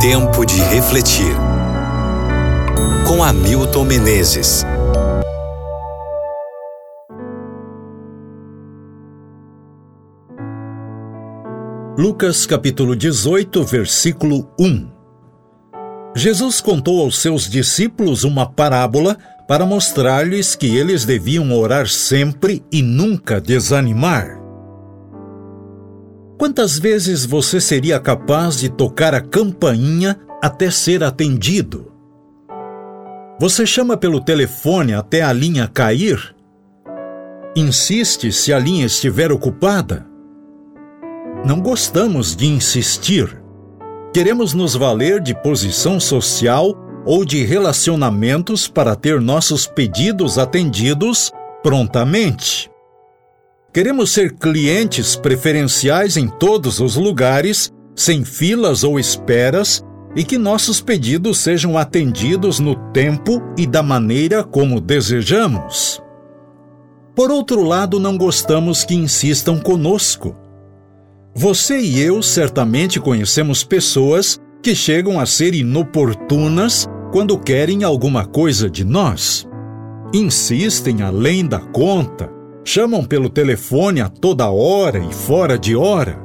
Tempo de refletir. Com Hamilton Menezes. Lucas capítulo 18, versículo 1. Jesus contou aos seus discípulos uma parábola para mostrar-lhes que eles deviam orar sempre e nunca desanimar. Quantas vezes você seria capaz de tocar a campainha até ser atendido? Você chama pelo telefone até a linha cair? Insiste se a linha estiver ocupada? Não gostamos de insistir. Queremos nos valer de posição social ou de relacionamentos para ter nossos pedidos atendidos prontamente. Queremos ser clientes preferenciais em todos os lugares, sem filas ou esperas, e que nossos pedidos sejam atendidos no tempo e da maneira como desejamos. Por outro lado, não gostamos que insistam conosco. Você e eu certamente conhecemos pessoas que chegam a ser inoportunas quando querem alguma coisa de nós. Insistem além da conta Chamam pelo telefone a toda hora e fora de hora.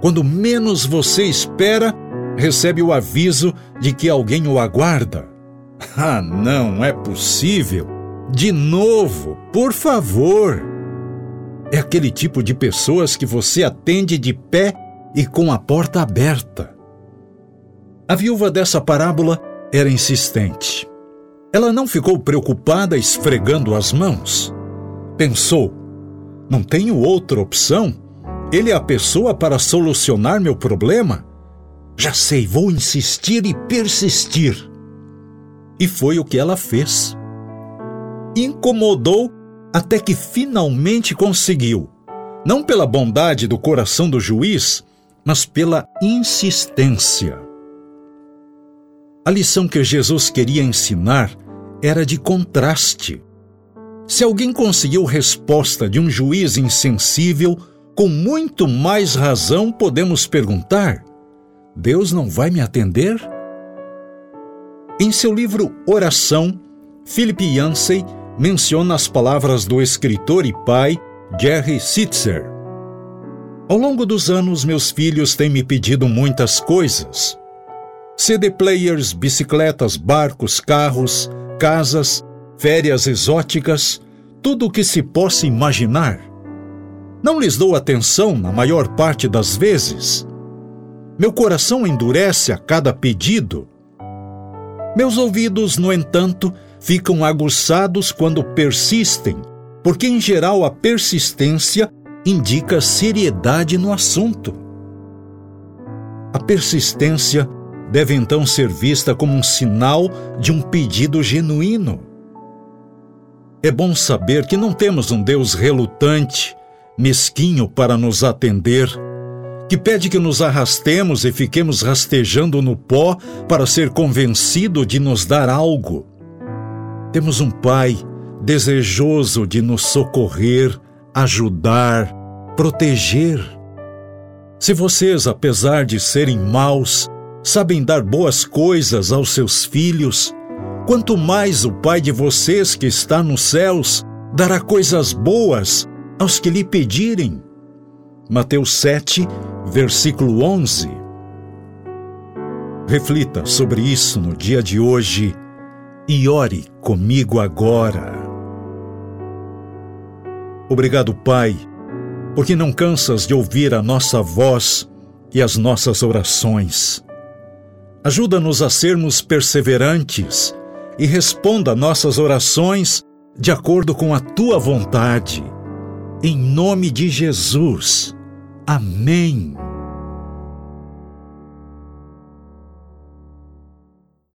Quando menos você espera, recebe o aviso de que alguém o aguarda. Ah, não é possível! De novo, por favor! É aquele tipo de pessoas que você atende de pé e com a porta aberta. A viúva dessa parábola era insistente. Ela não ficou preocupada esfregando as mãos. Pensou: não tenho outra opção? Ele é a pessoa para solucionar meu problema? Já sei, vou insistir e persistir. E foi o que ela fez. Incomodou até que finalmente conseguiu, não pela bondade do coração do juiz, mas pela insistência. A lição que Jesus queria ensinar era de contraste. Se alguém conseguiu resposta de um juiz insensível, com muito mais razão podemos perguntar: Deus não vai me atender? Em seu livro Oração, Philip Yancey menciona as palavras do escritor e pai Jerry Sitzer. Ao longo dos anos, meus filhos têm me pedido muitas coisas: CD players, bicicletas, barcos, carros, casas, férias exóticas, tudo o que se possa imaginar. Não lhes dou atenção na maior parte das vezes. Meu coração endurece a cada pedido. Meus ouvidos, no entanto, ficam aguçados quando persistem, porque em geral a persistência indica seriedade no assunto. A persistência deve então ser vista como um sinal de um pedido genuíno. É bom saber que não temos um Deus relutante, mesquinho para nos atender, que pede que nos arrastemos e fiquemos rastejando no pó para ser convencido de nos dar algo. Temos um Pai desejoso de nos socorrer, ajudar, proteger. Se vocês, apesar de serem maus, sabem dar boas coisas aos seus filhos, quanto mais o Pai de vocês que está nos céus dará coisas boas aos que lhe pedirem. Mateus 7, versículo 11. Reflita sobre isso no dia de hoje e ore comigo agora. Obrigado, Pai, porque não cansas de ouvir a nossa voz e as nossas orações. Ajuda-nos a sermos perseverantes e responda nossas orações de acordo com a tua vontade. Em nome de Jesus. Amém.